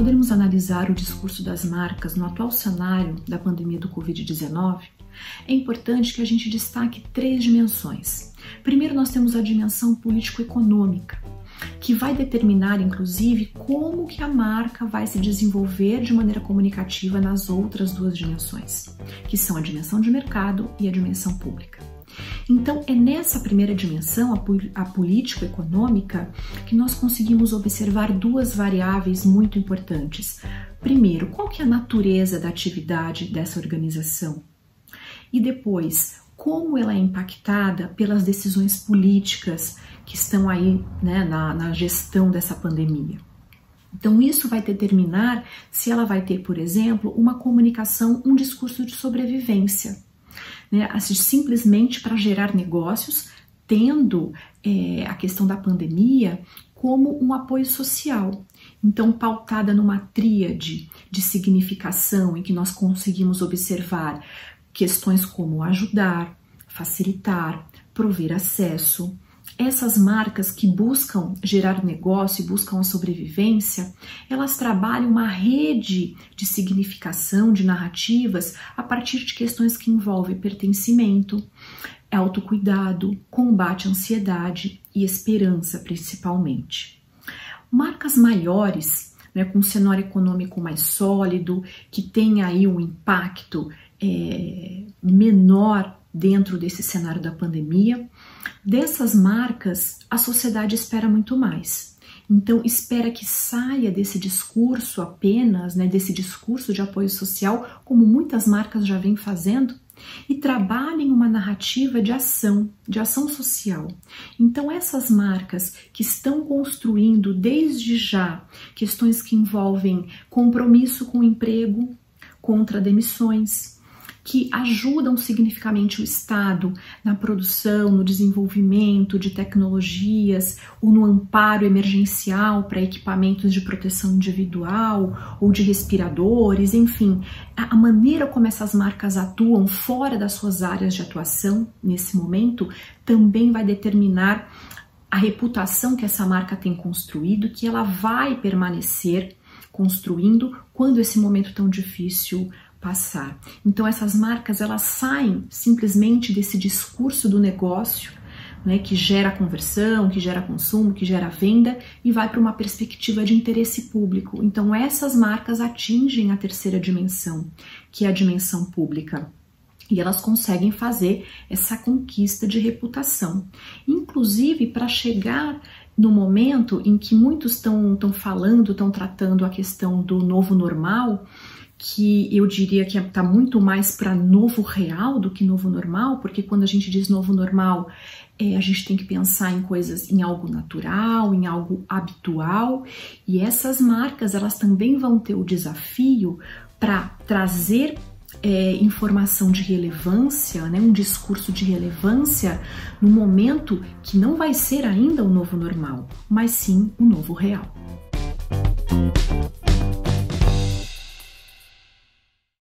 podermos analisar o discurso das marcas no atual cenário da pandemia do Covid-19, é importante que a gente destaque três dimensões. Primeiro, nós temos a dimensão político-econômica, que vai determinar, inclusive, como que a marca vai se desenvolver de maneira comunicativa nas outras duas dimensões, que são a dimensão de mercado e a dimensão pública. Então, é nessa primeira dimensão, a, político-econômica, que nós conseguimos observar duas variáveis muito importantes. Primeiro, qual que é a natureza da atividade dessa organização? E depois, como ela é impactada pelas decisões políticas que estão aí né, na, na gestão dessa pandemia. Então, isso vai determinar se ela vai ter, por exemplo, uma comunicação, um discurso de sobrevivência, né, simplesmente para gerar negócios, tendo é, a questão da pandemia como um apoio social. Então, pautada numa tríade de significação em que nós conseguimos observar questões como ajudar, facilitar, prover acesso. Essas marcas que buscam gerar negócio e buscam a sobrevivência, elas trabalham uma rede de significação, de narrativas, a partir de questões que envolvem pertencimento, autocuidado, combate à ansiedade e esperança, principalmente. Marcas maiores, né, com um cenário econômico mais sólido, que tem aí um impacto é, menor dentro desse cenário da pandemia. Dessas marcas, a sociedade espera muito mais. Então, espera que saia desse discurso apenas, né, desse discurso de apoio social, como muitas marcas já vêm fazendo, e trabalhem uma narrativa de ação, de ação social. Então, essas marcas que estão construindo desde já questões que envolvem compromisso com o emprego, contra demissões, que ajudam significativamente o Estado na produção, no desenvolvimento de tecnologias ou no amparo emergencial para equipamentos de proteção individual ou de respiradores, enfim, a maneira como essas marcas atuam fora das suas áreas de atuação nesse momento também vai determinar a reputação que essa marca tem construído, que ela vai permanecer construindo quando esse momento tão difícil passar. Então essas marcas elas saem simplesmente desse discurso do negócio, né, que gera conversão, que gera consumo, que gera venda e vai para uma perspectiva de interesse público. Então essas marcas atingem a terceira dimensão, que é a dimensão pública. E elas conseguem fazer essa conquista de reputação. Inclusive para chegar no momento em que muitos estão falando, estão tratando a questão do novo normal, que eu diria que está muito mais para novo real do que novo normal, porque quando a gente diz novo normal, é, a gente tem que pensar em coisas, em algo natural, em algo habitual, e essas marcas elas também vão ter o desafio para trazer é, informação de relevância, né, um discurso de relevância no momento que não vai ser ainda o novo normal, mas sim o novo real.